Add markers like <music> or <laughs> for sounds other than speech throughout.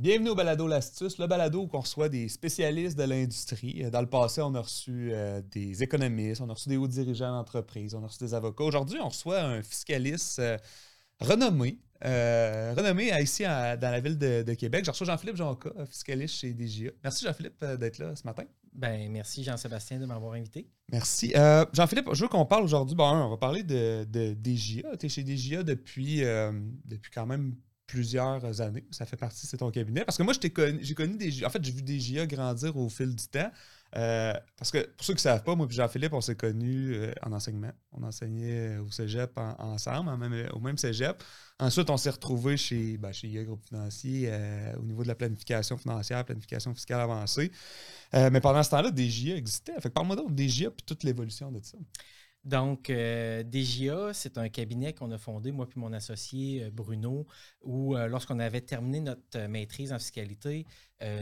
Bienvenue au Balado L'Astuce, le balado où on reçoit des spécialistes de l'industrie. Euh, Dans le passé, on a reçu euh, des économistes, on a reçu des hauts dirigeants d'entreprise, on a reçu des avocats. Aujourd'hui, on reçoit un fiscaliste euh, renommé, euh, renommé ici à- dans la ville de, de Québec. Je reçois Jean-Philippe Jonca, fiscaliste chez DGA. Merci Jean-Philippe d'être là ce matin. Ben, merci Jean-Sébastien de m'avoir invité. Merci. Euh, Jean-Philippe, je veux qu'on parle aujourd'hui. Bon, on va parler de, de DGA. Tu es chez DGA depuis, euh, depuis quand même plusieurs années. Ça fait partie, c'est ton cabinet. Parce que moi, je t'ai connu- j'ai connu DGA. En fait, j'ai vu DGA grandir au fil du temps. Euh, parce que pour ceux qui ne savent pas, moi et Jean-Philippe, on s'est connus euh, en enseignement. On enseignait au cégep en- ensemble, au même cégep. Ensuite, on s'est retrouvés chez, ben, chez IA Groupe Financier euh, au niveau de la planification financière, planification fiscale avancée. Euh, mais pendant ce temps-là, DGA existait. Fait que parle-moi donc de DGA et toute l'évolution de ça. Donc, euh, DGA, c'est un cabinet qu'on a fondé, moi puis mon associé euh, Bruno, où euh, lorsqu'on avait terminé notre euh, maîtrise en fiscalité,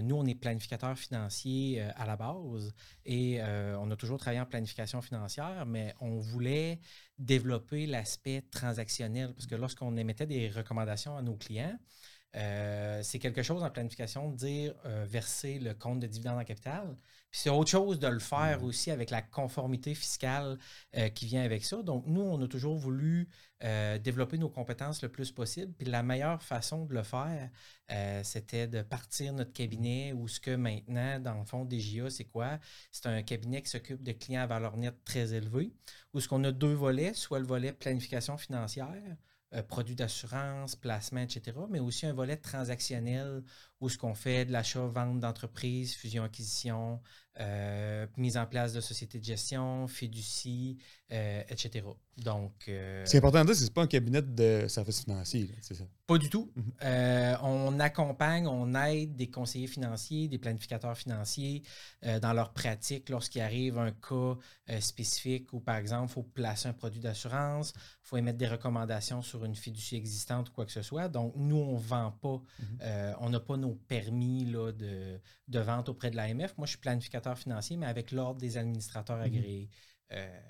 nous, on est planificateur financier à la base et on a toujours travaillé en planification financière, mais on voulait développer l'aspect transactionnel parce que lorsqu'on émettait des recommandations à nos clients, euh, c'est quelque chose en planification de dire euh, verser le compte de dividende en capital. Puis c'est autre chose de le faire aussi avec la conformité fiscale euh, qui vient avec ça. Donc, nous, on a toujours voulu développer nos compétences le plus possible. Puis la meilleure façon de le faire, c'était de partir notre cabinet ou ce que maintenant, dans le fond, DGA, c'est quoi? C'est un cabinet qui s'occupe de clients à valeur nette très élevée, où ce qu'on a deux volets, soit le volet planification financière, euh, produits d'assurance, placement, etc., mais aussi un volet transactionnel où ce qu'on fait de l'achat, vente d'entreprise, fusion, acquisition, euh, mise en place de sociétés de gestion, fiducie, euh, etc. Donc, euh, C'est important de dire, c'est pas un cabinet de services financiers, c'est ça. pas du tout. Mhm. Euh, on accompagne, on aide des conseillers financiers, des planificateurs financiers dans leur pratique lorsqu'il arrive un cas spécifique où, par exemple, il faut placer un produit d'assurance, il faut émettre des recommandations sur une fiducie existante ou quoi que ce soit. Donc, nous, on ne vend pas, Mhm. on n'a pas nos permis là, de, de vente auprès de l'AMF. Moi, je suis planificateur financier, mais avec l'ordre des administrateurs Mhm. agréés. Euh,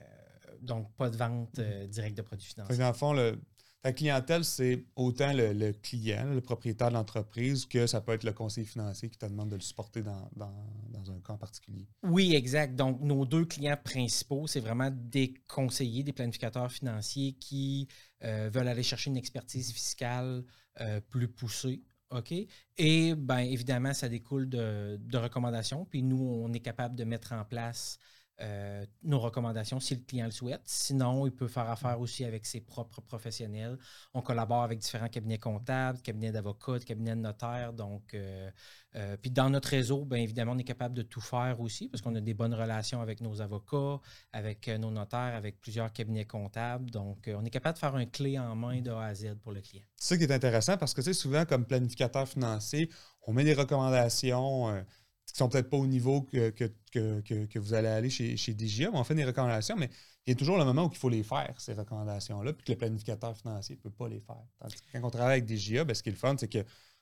donc, pas de vente euh, directe de produits financiers. dans le fond, le- ta clientèle, c'est autant le, le client, le propriétaire de l'entreprise, que ça peut être le conseiller financier qui te demande de le supporter dans, dans- dans un cas en particulier. Oui, exact. Donc, nos deux clients principaux, c'est vraiment des conseillers, des planificateurs financiers qui euh, veulent aller chercher une expertise fiscale euh, plus poussée. OK? Et bien, évidemment, ça découle de, de recommandations. Puis nous, on est capable de mettre en place euh, nos recommandations si le client le souhaite. Sinon, il peut faire affaire aussi avec ses propres professionnels. On collabore avec différents cabinets comptables, cabinets d'avocats, cabinets de notaires. Donc, euh, euh, puis dans notre réseau, bien évidemment, on est capable de tout faire aussi parce qu'on a des bonnes relations avec nos avocats, avec nos notaires, avec plusieurs cabinets comptables. Donc, on est capable de faire un clé en main de A à Z pour le client. C'est ça qui est intéressant parce que tu sais, souvent, comme planificateur financier, on met des recommandations qui sont peut-être pas au niveau que, que, que- vous allez aller chez, chez DGA, mais on fait des recommandations, mais il y a toujours le moment où il faut les faire, ces recommandations-là, puis que le planificateur financier ne peut pas les faire. Tandis que quand on travaille avec DGA, ben, ce qui est le fun, c'est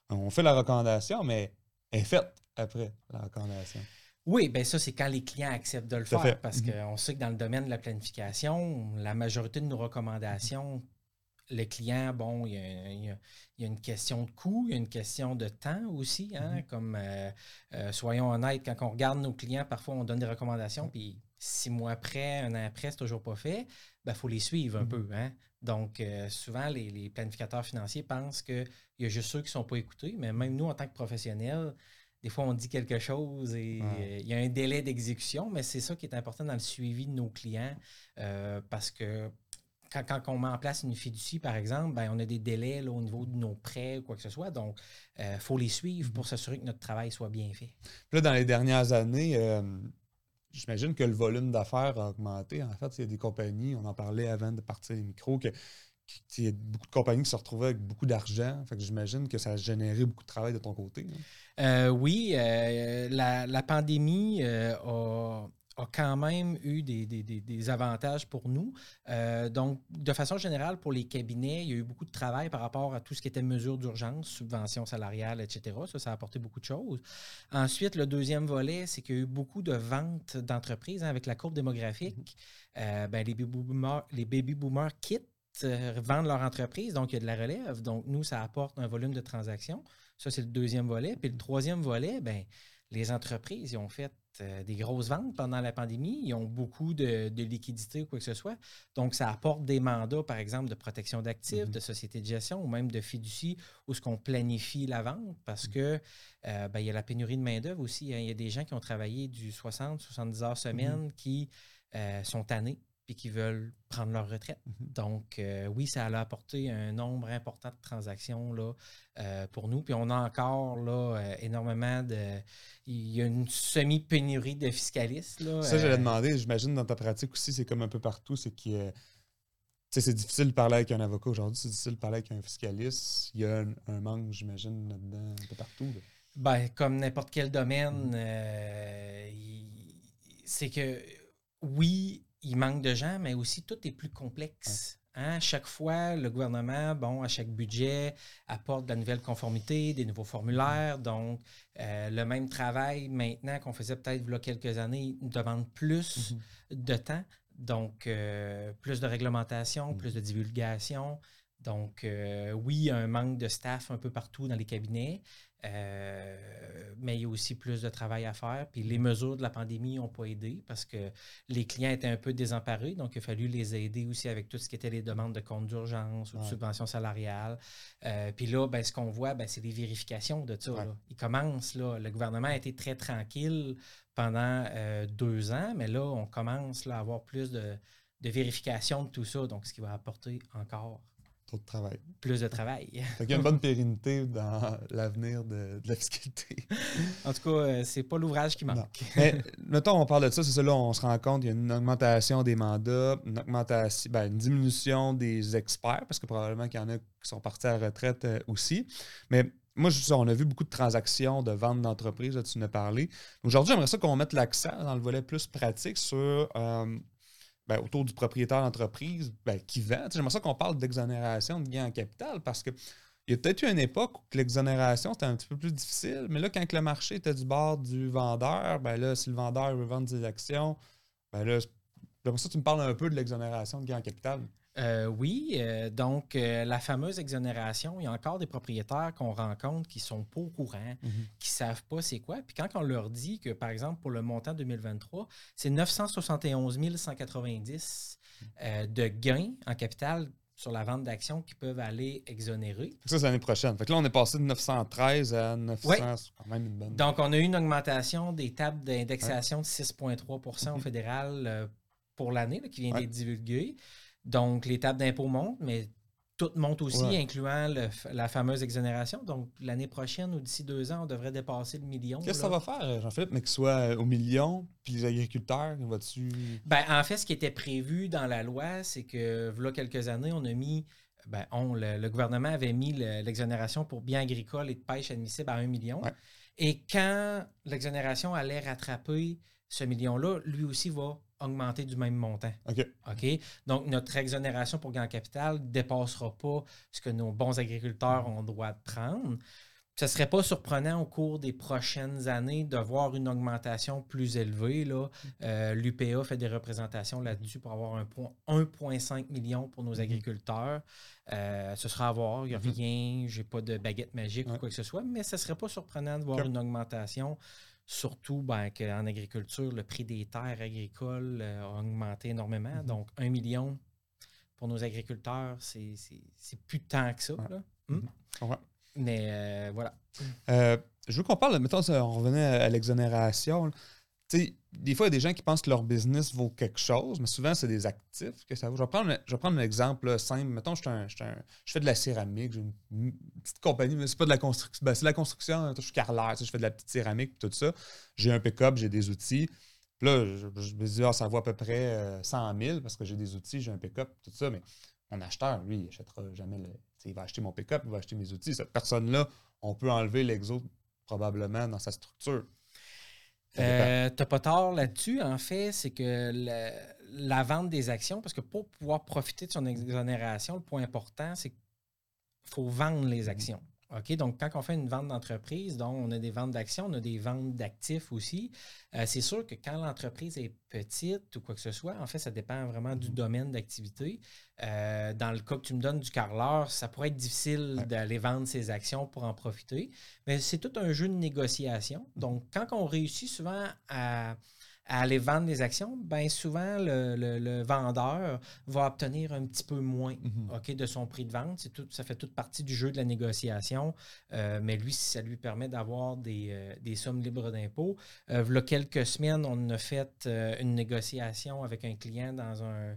qu'on fait la recommandation, mais elle est faite après la recommandation. Oui, bien ça, c'est quand les clients acceptent de le Tout faire. fait. Parce Mhm. qu'on sait que dans le domaine de la planification, la majorité de nos recommandations, le client, bon, il y, a, il y a- il y a une question de coût, il y a une question de temps aussi. hein, Mhm. Comme, euh, euh, soyons honnêtes, quand on regarde nos clients, parfois on donne des recommandations, puis six mois après, un an après, c'est toujours pas fait, il faut les suivre un Mhm. peu. Hein? Donc, euh, souvent, les, les planificateurs financiers pensent qu'il y a juste ceux qui ne sont pas écoutés, mais même nous, en tant que professionnels, des fois, on dit quelque chose et Ouais. il y a un délai d'exécution, mais c'est ça qui est important dans le suivi de nos clients parce que quand, quand on met en place une fiducie, par exemple, ben, on a des délais là, au niveau de nos prêts ou quoi que ce soit. Donc, il faut les suivre pour s'assurer que notre travail soit bien fait. Puis là, dans les dernières années, euh, j'imagine que le volume d'affaires a augmenté. En fait, il y a des compagnies, on en parlait avant de partir les micros, que, qui- il y a beaucoup de compagnies qui se retrouvaient avec beaucoup d'argent. Fait que j'imagine que ça a généré beaucoup de travail de ton côté. Euh, oui, euh, la, la pandémie euh, a, a quand même eu des, des- des- des avantages pour nous. Euh, donc, de façon générale, pour les cabinets, il y a eu beaucoup de travail par rapport à tout ce qui était mesures d'urgence, subventions salariales, etc. Ça, ça a apporté beaucoup de choses. Ensuite, le deuxième volet, c'est qu'il y a eu beaucoup de ventes d'entreprises hein, avec la courbe démographique. Euh, ben, les baby boomers, les baby boomers quittent euh, vendent leur entreprise, donc il y a de la relève. Donc, nous, ça apporte un volume de transactions. Ça, c'est le deuxième volet. Puis le troisième volet, ben, les entreprises, ils ont fait euh, des grosses ventes pendant la pandémie. Ils ont beaucoup de, liquidités ou quoi que ce soit. Donc, ça apporte des mandats, par exemple, de protection d'actifs, mm-hmm. de société de gestion ou même de fiducie où ce qu'on planifie la vente parce mm-hmm. que euh, ben, il y a la pénurie de main-d'œuvre aussi. Hein. Il y a des gens qui ont travaillé du 60, 70 heures semaine mm-hmm. qui euh, sont tannés puis qui veulent prendre leur retraite. Mhm. Donc, euh, oui, ça a apporté un nombre important de transactions là, euh, pour nous. Puis on a encore là, euh, énormément de. Il y a une semi-pénurie de fiscalistes. Là, ça, j'allais demander, j'imagine dans ta pratique aussi, c'est comme un peu partout, c'est que c'est difficile de parler avec un avocat aujourd'hui, c'est difficile de parler avec un fiscaliste. Il y a un, manque, j'imagine, là-dedans, un peu partout. Ben, comme n'importe quel domaine, mhm. c'est que oui, il manque de gens, mais aussi tout est plus complexe. Hein? Chaque fois, le gouvernement, bon, à chaque budget, apporte de la nouvelle conformité, des nouveaux formulaires. Donc, euh, le même travail maintenant qu'on faisait peut-être il y a quelques années demande plus mhm. de temps. Donc, euh, plus de réglementation, mhm. plus de divulgation. Donc, euh, oui, un manque de staff un peu partout dans les cabinets. Euh, mais il y a aussi plus de travail à faire. Puis les mesures de la pandémie n'ont pas aidé parce que les clients étaient un peu désemparés. Donc, il a fallu les aider aussi avec tout ce qui était les demandes de compte d'urgence ou de subventions salariales. Euh, puis là, ben, ce qu'on voit, ben, c'est des vérifications de ça. Il commence, là, le gouvernement a été très tranquille pendant euh, deux ans, mais là, on commence à avoir plus de, de vérification de tout ça. Donc, ce qui va apporter encore Trop de travail. Plus de travail. il y a une bonne pérennité dans l'avenir de, la fiscalité. en tout cas, euh, c'est pas l'ouvrage qui manque. Mais <laughs> mettons, on parle de ça, c'est ça, là, on se rend compte qu'il y a une augmentation des mandats, une augmentation, ben, une diminution des experts, parce que probablement qu'il y en a qui sont partis à la retraite euh, aussi. Mais moi, je, on a vu beaucoup de transactions de vente d'entreprises, tu en as parlé. Aujourd'hui, j'aimerais ça qu'on mette l'accent dans le volet plus pratique sur euh, ben, autour du propriétaire d'entreprise ben, qui vend. J'aimerais ça qu'on parle d'exonération de gains en capital parce que il y a peut-être eu une époque où l'exonération c'était un petit peu plus difficile, mais là, quand le marché était du bord du vendeur, ben là, si le vendeur veut vendre des actions, ben là, j'aimerais ça que tu me parles un peu de l'exonération de gains en capital? Euh, oui, euh, donc euh, la fameuse exonération, il y a encore des propriétaires qu'on rencontre qui sont pas au courant, mhm. qui savent pas c'est quoi. Puis quand on leur dit que, par exemple, pour le montant 2023, c'est 971 190 de gains en capital sur la vente d'actions qui peuvent aller exonérer. Ça, c'est l'année prochaine. Fait que là, on est passé de 913 à 900. quand même une bonne... Donc, on a eu une augmentation des tables d'indexation de 6,3% au mhm. fédéral pour l'année qui vient d'être divulguée. Donc, les tables d'impôt montent, mais tout monte aussi, incluant la fameuse exonération. Donc, l'année prochaine ou d'ici deux ans, on devrait dépasser le million. Qu'est-ce que ça va faire, Jean-Philippe, mais qu'il soit au million, puis les agriculteurs, va dessus Ben, en fait, ce qui était prévu dans la loi, c'est que, voilà quelques années, on a mis. Ben, on, le, gouvernement avait mis l'exonération pour biens agricoles et de pêche admissible à un million. Et quand l'exonération allait rattraper ce million-là, lui aussi va augmenter du même montant. OK. OK? Donc, notre exonération pour gain capital ne dépassera pas ce que nos bons agriculteurs ont droit de prendre. Ce ne serait pas surprenant au cours des prochaines années de voir une augmentation plus élevée. Euh, L'UPA fait des représentations là-dessus pour avoir 1,5 million pour nos mhm. agriculteurs. Euh, ce sera à voir. Il n'y a rien, je n'ai pas de baguette magique ou quoi que ce soit, mais ce ne serait pas surprenant de voir une augmentation Surtout ben, qu'en agriculture, le prix des terres agricoles euh, a augmenté énormément. Mm-hmm. Donc, un million pour nos agriculteurs, c'est plus tant que ça. Hmm? Mm-hmm. Mais euh, voilà. Euh, je veux qu'on parle, mettons, on revenait à l'exonération des fois, il y a des gens qui pensent que leur business vaut quelque chose, mais souvent, c'est des actifs que ça vaut. Je vais prendre, je vais prendre un exemple simple. Mettons, je, je, fais de la céramique, j'ai une, petite compagnie, mais c'est pas de la construction. Ben, c'est de la construction. Je suis carreleur, je fais de la petite céramique, tout ça. J'ai un pick-up, j'ai des outils. Puis là, je, me dis, ah, ça vaut à peu près 100 euh, 000 parce que j'ai des outils, j'ai un pick-up, tout ça. Mais mon acheteur, lui, il n'achètera jamais le. Il va acheter mon pick-up, il va acheter mes outils. Cette personne-là, on peut enlever l'exo probablement dans sa structure. Euh, tu n'as pas tort là-dessus. En fait, c'est que la vente des actions, parce que pour pouvoir profiter de son exonération, le point important, c'est qu'il faut vendre les actions. OK? Donc, quand on fait une vente d'entreprise, donc on a des ventes d'actions, on a des ventes d'actifs aussi. Euh, c'est sûr que quand l'entreprise est petite ou quoi que ce soit, en fait, ça dépend vraiment du domaine d'activité. Euh, dans le cas que tu me donnes du carreleur, ça pourrait être difficile d'aller vendre ses actions pour en profiter. Mais c'est tout un jeu de négociation. Donc, quand on réussit souvent à à aller vendre des actions, bien souvent, le, vendeur va obtenir un petit peu moins mhm. de son prix de vente. Tout, ça fait toute partie du jeu de la négociation. Euh, mais lui, ça lui permet d'avoir des, euh, sommes libres d'impôts. Euh, il y a quelques semaines, on a fait une négociation avec un client dans, un,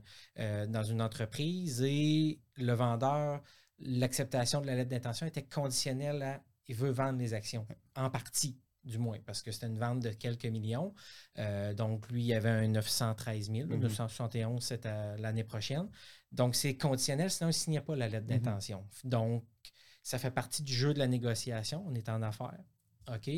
dans une entreprise et le vendeur, l'acceptation de la lettre d'intention était conditionnelle à il veut vendre les actions en partie du moins, parce que c'était une vente de quelques millions. Euh, donc, lui, il y avait un 913 000, 971, c'était l'année prochaine. Donc, c'est conditionnel, sinon, il ne signait pas la lettre mhm. d'intention. Donc, ça fait partie du jeu de la négociation. On est en affaires. OK?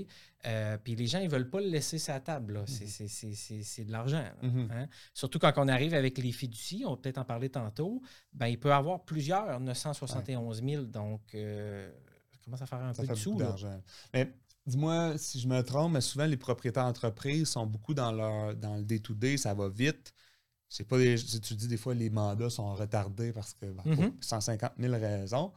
Euh, puis les gens, ils ne veulent pas le laisser sa table. Mhm. C'est de l'argent. Mhm. Hein? Surtout quand on arrive avec les fiducies, on va peut-être en parler tantôt, ben, il peut avoir plusieurs 971 000. Donc, euh, ça commence à faire un peu de sous. Mais Dis-moi si je me trompe, mais souvent les propriétaires d'entreprise sont beaucoup dans leur dans le day-to-day, ça va vite. C'est pas des, tu dis des fois les mandats sont retardés parce que 150 000 raisons.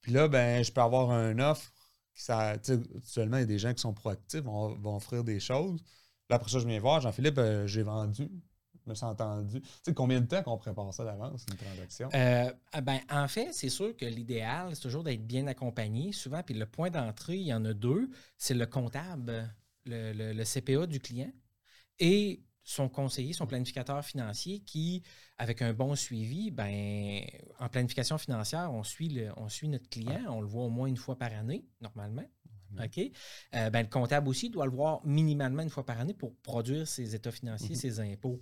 Puis là, ben, je peux avoir un offre. Ça, actuellement, il y a des gens qui sont proactifs, vont, vont offrir des choses. Là, après ça, je viens voir, Jean-Philippe, euh, j'ai vendu me suis entendu. Tu sais, combien de temps qu'on prépare ça d'avance, une transaction? Euh, ah ben, en fait, c'est sûr que l'idéal, c'est toujours d'être bien accompagné, souvent. Puis le point d'entrée, il y en a deux. C'est le comptable, le, CPA du client, et son conseiller, son planificateur financier qui, avec un bon suivi, ben, en planification financière, on suit, le, on suit notre client, on le voit au moins une fois par année, normalement. OK? Euh, ben, le comptable aussi doit le voir minimalement une fois par année pour produire ses états financiers, mm-hmm. ses impôts.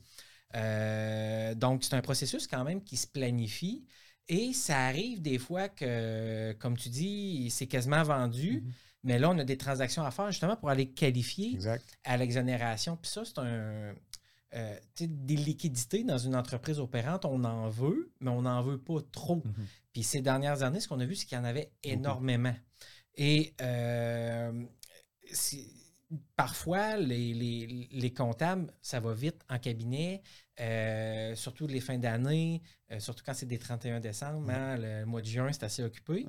Euh, donc, c'est un processus quand même qui se planifie. Et ça arrive des fois que, comme tu dis, c'est quasiment vendu. Mhm. Mais là, on a des transactions à faire justement pour aller qualifier à l'exonération. Puis ça, c'est un. Euh, des liquidités dans une entreprise opérante, on en veut, mais on n'en veut pas trop. Mhm. Puis ces dernières années, ce qu'on a vu, c'est qu'il y en avait énormément. Et euh, parfois, les, comptables, ça va vite en cabinet, euh, surtout les fins d'année, euh, surtout quand c'est des 31 décembre, hein, le mois de juin, c'est assez occupé.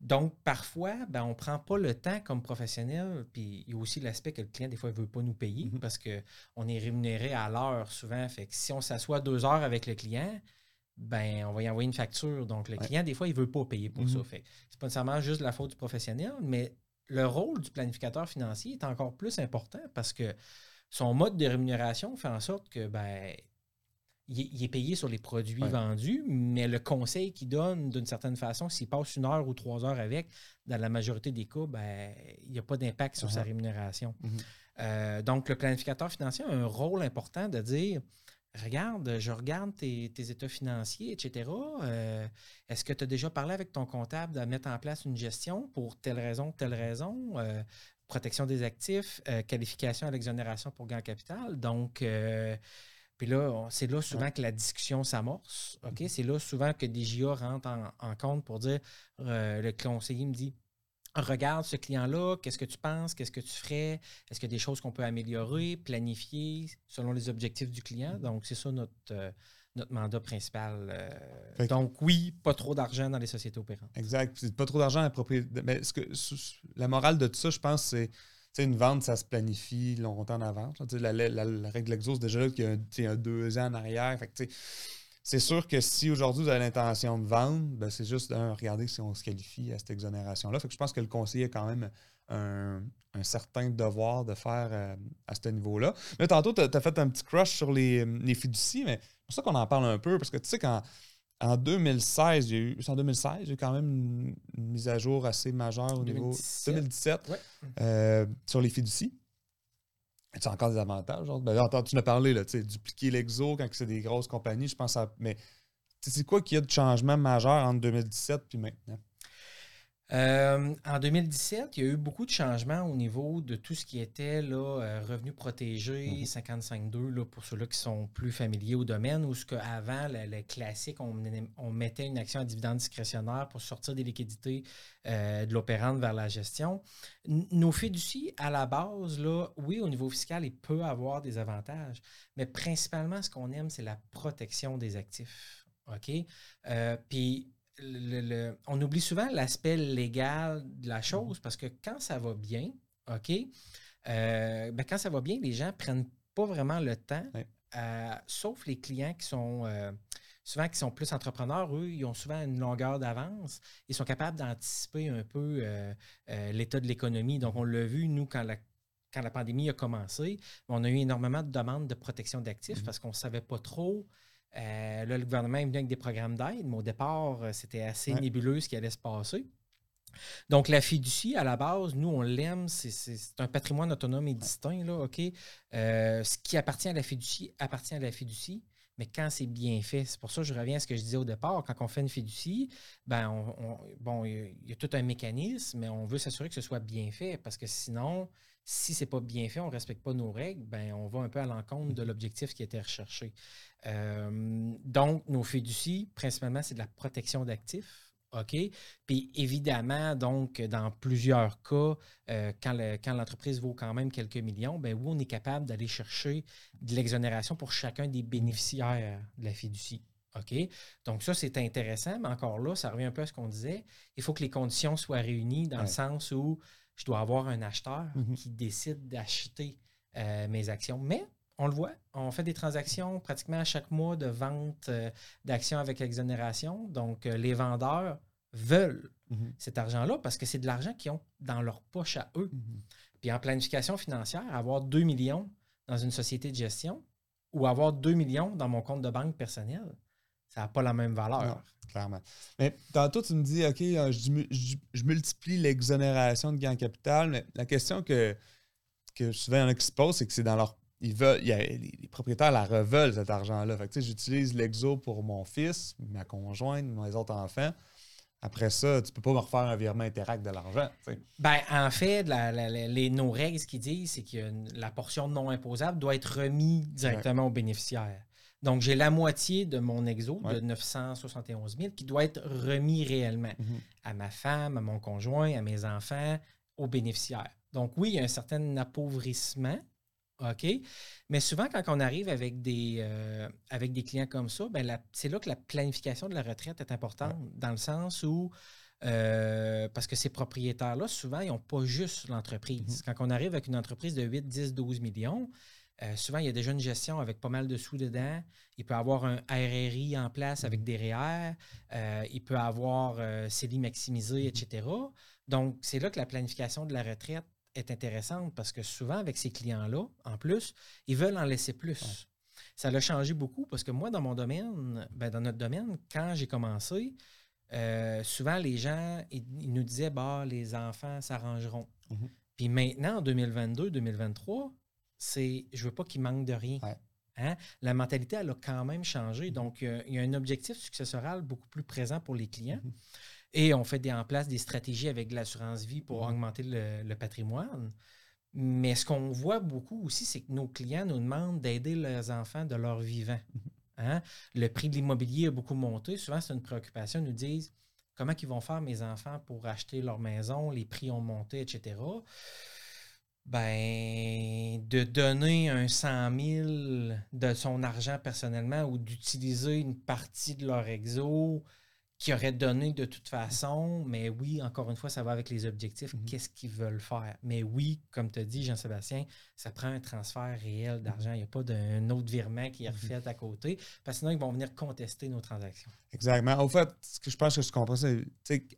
Donc, parfois, ben, on ne prend pas le temps comme professionnel. Puis, il y a aussi l'aspect que le client, des fois, ne veut pas nous payer mm-hmm. parce qu'on est rémunéré à l'heure souvent. Fait que si on s'assoit deux heures avec le client, ben, on va y envoyer une facture. Donc, le client, des fois, il ne veut pas payer pour ça. Mm-hmm. Fait c'est pas nécessairement juste la faute du professionnel, mais le rôle du planificateur financier est encore plus important parce que son mode de rémunération fait en sorte que ben, il, est payé sur les produits vendus, mais le conseil qu'il donne, d'une certaine façon, s'il passe une heure ou trois heures avec, dans la majorité des cas, ben, il n'y a pas d'impact sur sa uh-huh. rémunération. Mm-hmm. Euh, donc, le planificateur financier a un rôle important de dire regarde, je regarde tes, états financiers, etc. Euh, est-ce que tu as déjà parlé avec ton comptable de mettre en place une gestion pour telle raison, telle raison? Euh, protection des actifs, euh, qualification à l'exonération pour gain capital. Donc, puis là, c'est là souvent que la discussion s'amorce. OK? Mm-hmm. C'est là souvent que des GIA rentrent en compte pour dire le conseiller me dit regarde ce client-là, qu'est-ce que tu penses, qu'est-ce que tu ferais, est-ce qu'il y a des choses qu'on peut améliorer, planifier selon les objectifs du client? Donc, c'est ça notre, euh, notre mandat principal. Euh. donc, oui, pas trop d'argent dans les sociétés opérantes. Exact. Pas trop d'argent à propriété. Mais ce que, la morale de tout ça, je pense, c'est une vente, ça se planifie longtemps en avance. La, la, règle exos, déjà, il y a, un, deux ans en arrière. Fait c'est sûr que si aujourd'hui vous avez l'intention de vendre, ben c'est juste de regarder si on se qualifie à cette exonération-là. je pense que le conseiller a quand même un, certain devoir de faire euh, à ce niveau-là. Mais tantôt, tu as, fait un petit crush sur les, les fiducies, mais c'est pour ça qu'on en parle un peu, parce que tu sais, qu'en en 2016, j'ai eu, en 2016, j'ai quand même une, mise à jour assez majeure au niveau 2017 euh, sur les fiducies. Tu as encore des avantages? Genre? Ben, tu m'as parlé, là, dupliquer l'exo quand c'est des grosses compagnies, je pense à. Mais c'est quoi qu'il y a de changement majeur entre 2017 et maintenant? Euh, en 2017, il y a eu beaucoup de changements au niveau de tout ce qui était là, euh, revenu protégé, 55.2 là, pour ceux-là qui sont plus familiers au domaine, où ce qu'avant, le, le, classique, on, on, mettait une action à dividende discrétionnaire pour sortir des liquidités euh, de l'opérante vers la gestion. Nos fiducies, à la base, là, oui, au niveau fiscal, il peut avoir des avantages, mais principalement, ce qu'on aime, c'est la protection des actifs. OK? Puis on oublie souvent l'aspect légal de la chose parce que quand ça va bien, OK, euh, ben quand ça va bien, les gens prennent pas vraiment le temps, euh, sauf les clients qui sont euh, souvent qui sont plus entrepreneurs, eux, ils ont souvent une longueur d'avance. Ils sont capables d'anticiper un peu l'état de l'économie. Donc, on l'a vu, nous, quand la, quand la pandémie a commencé, on a eu énormément de demandes de protection d'actifs mm-hmm. parce qu'on ne savait pas trop euh, là, le gouvernement est venu avec des programmes d'aide, mais au départ, euh, c'était assez nébuleux ce qui allait se passer. Donc, la fiducie, à la base, nous, on l'aime, c'est un patrimoine autonome et distinct, là, OK? Euh, ce qui appartient à la fiducie appartient à la fiducie, mais quand c'est bien fait, c'est pour ça que je reviens à ce que je disais au départ, quand on fait une fiducie, ben, on, bon, il y, a tout un mécanisme, mais on veut s'assurer que ce soit bien fait, parce que sinon, si ce n'est pas bien fait, on ne respecte pas nos règles, ben, on va un peu à l'encontre de l'objectif qui était recherché. Euh, donc, nos fiducies, principalement, c'est de la protection d'actifs. OK? Puis évidemment, donc, dans plusieurs cas, euh, quand l'entreprise vaut quand même quelques millions, ben oui, on est capable d'aller chercher de l'exonération pour chacun des bénéficiaires de la fiducie. OK? Donc, ça, c'est intéressant, mais encore là, ça revient un peu à ce qu'on disait. Il faut que les conditions soient réunies dans le sens où je dois avoir un acheteur mm-hmm. qui décide d'acheter euh, mes actions. Mais on le voit, on fait des transactions pratiquement à chaque mois de vente euh, d'actions avec exonération. Donc, euh, les vendeurs veulent mhm. cet argent-là parce que c'est de l'argent qu'ils ont dans leur poche à eux. Mhm. Puis en planification financière, avoir 2 millions dans une société de gestion ou avoir 2 millions dans mon compte de banque personnel, ça n'a pas la même valeur. clairement. Mais tantôt, tu me dis, OK, euh, je, multiplie l'exonération de gain capital, mais la question que, que souvent il y en a qui se posent, c'est que c'est dans leur ils veulent, les, propriétaires la reveulent, cet argent-là. Fait j'utilise l'exo pour mon fils, ma conjointe, mes autres enfants. Après ça, tu peux pas me refaire un virement interact de l'argent. Ben, en fait, les, nos règles, ce qu'ils disent, c'est que la portion non imposable doit être remise directement au bénéficiaire. Donc, j'ai la moitié de mon exo de 971 000 qui doit être remis réellement mhm. à ma femme, à mon conjoint, à mes enfants, aux bénéficiaires. Donc, oui, il y a un certain appauvrissement OK? Mais souvent, quand on arrive avec des, euh, avec des clients comme ça, ben c'est là que la planification de la retraite est importante, dans le sens où, euh, parce que ces propriétaires-là, souvent, ils n'ont pas juste l'entreprise. Mm-hmm. Quand on arrive avec une entreprise de 8, 10, 12 millions, euh, souvent, il y a déjà une gestion avec pas mal de sous dedans. Il peut avoir un RRI en place avec mm-hmm. des REER. il peut avoir CELI maximisé, etc. Mm-hmm. Donc, c'est là que la planification de la retraite est intéressante parce que souvent, avec ces clients-là, en plus, ils veulent en laisser plus. Ça l'a changé beaucoup parce que moi, dans mon domaine, ben, dans notre domaine, quand j'ai commencé, euh, souvent les gens ils, nous disaient bah les enfants s'arrangeront. Mhm. Puis maintenant, en 2022-2023, c'est je veux pas qu'ils manquent de rien. Hein? La mentalité, elle a quand même changé. Mhm. Donc, il y a un objectif successoral beaucoup plus présent pour les clients. Mhm. Et on fait des, en place des stratégies avec l'assurance vie pour mhm. augmenter le, patrimoine. Mais ce qu'on voit beaucoup aussi, c'est que nos clients nous demandent d'aider leurs enfants de leur vivant. Hein? Le prix de l'immobilier a beaucoup monté. Souvent, c'est une préoccupation. Ils nous disent comment ils vont faire mes enfants pour acheter leur maison, les prix ont monté, etc. Ben, de donner un 100 000 de son argent personnellement ou d'utiliser une partie de leur exo qui auraient donné de toute façon, mais oui, encore une fois, ça va avec les objectifs, mhm. qu'est-ce qu'ils veulent faire? Mais oui, comme tu as dit, Jean-Sébastien, ça prend un transfert réel d'argent. Il n'y a pas d'un autre virement qui est mhm. refait à côté, parce que sinon, ils vont venir contester nos transactions. Exactement. Au fait, ce que je pense que je comprends, c'est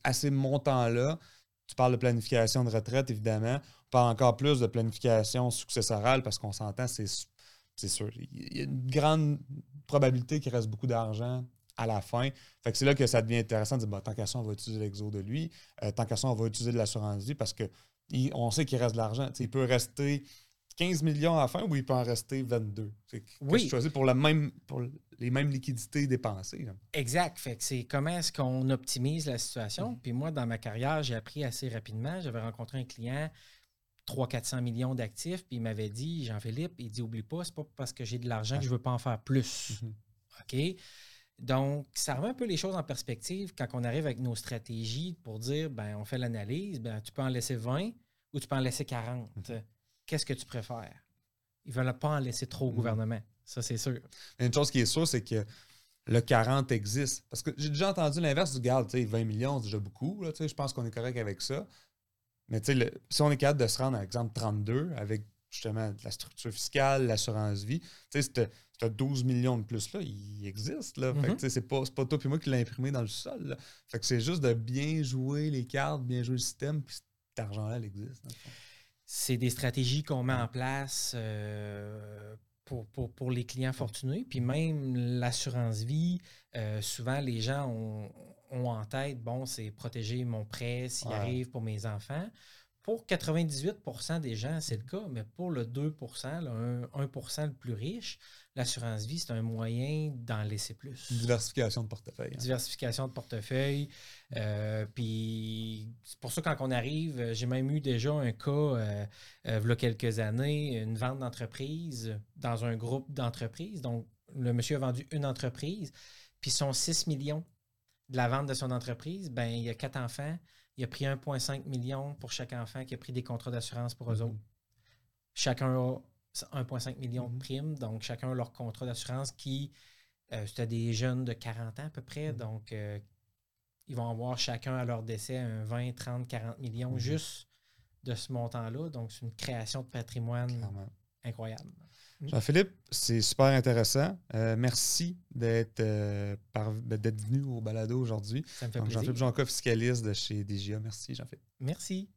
à ces montants-là, tu parles de planification de retraite, évidemment. On parle encore plus de planification successorale parce qu'on s'entend, c'est sûr. Il y a une grande probabilité qu'il reste beaucoup d'argent à la fin. Fait que c'est là que ça devient intéressant de dire bah, tant qu'à ça, on va utiliser l'exo de lui. Euh, tant qu'à ça, on va utiliser de l'assurance vie parce que on sait qu'il reste de l'argent. Il peut rester 15 millions à la fin ou il peut en rester 22? C'est que Oui. tu choisis pour, la même, pour les mêmes liquidités dépensées. là. Exact. Fait que c'est comment est-ce qu'on optimise la situation. Mhm. Puis moi, dans ma carrière, j'ai appris assez rapidement. J'avais rencontré un client, 300-400 millions d'actifs, puis il m'avait dit, Jean-Philippe, il dit, oublie pas, c'est pas parce que j'ai de l'argent que je veux pas en faire plus. Mhm. OK? Donc, ça remet un peu les choses en perspective quand on arrive avec nos stratégies pour dire, ben, on fait l'analyse, ben, tu peux en laisser 20 ou tu peux en laisser 40. Mhm. Qu'est-ce que tu préfères? Ils veulent pas en laisser trop au Mhm. gouvernement. Ça, c'est sûr. Une chose qui est sûre, c'est que le 40 existe. Parce que j'ai déjà entendu l'inverse du garde, tu sais, 20 millions, c'est déjà beaucoup. Là, je pense qu'on est correct avec ça. Mais le- si on est capable de se rendre à exemple 32 avec justement la structure fiscale, l'assurance vie, tu sais, cette- ce 12 millions de plus-là, il existe. Là. Sais, c'est pas, pas toi et moi qui l'a imprimé dans le sol. là. Fait que c'est juste de bien jouer les cartes, bien jouer le système, puis cet argent-là, il existe. dans le fond. C'est des stratégies qu'on met en place euh, pour, pour- pour les clients fortunés. Puis même l'assurance vie, euh, souvent les gens ont, ont en tête, bon, c'est protéger mon prêt s'il Ouais. arrive pour mes enfants. Pour 98% des gens, c'est le cas, mais pour le 2 le 1, 1 le plus riche, l'assurance vie, c'est un moyen d'en laisser plus. Diversification de portefeuille. hein. Diversification de portefeuille. Euh, puis c'est pour ça, quand on arrive, euh, j'ai même eu déjà un cas, euh, euh, il y a quelques années, une vente d'entreprise dans un groupe d'entreprises. Donc, le monsieur a vendu une entreprise, puis son 6 millions de la vente de son entreprise, ben, il y a quatre enfants. Il a pris 1,5 million pour chaque enfant qui a pris des contrats d'assurance pour eux Mhm. autres. Chacun a 1,5 million Mhm. de primes, donc chacun leur contrat d'assurance qui, euh, c'était des jeunes de 40 ans à peu près, Mhm. donc euh, ils vont avoir chacun à leur décès un 20, 30, 40 millions Mhm. juste de ce montant-là. Donc, c'est une création de patrimoine Clairement. incroyable. Jean-Philippe, c'est super intéressant. Euh, merci d'être euh, venu au balado aujourd'hui. Ça me fait Donc, plaisir. Jean-Philippe Jonca, fiscaliste de chez DGA. Merci, Jean-Philippe. Merci.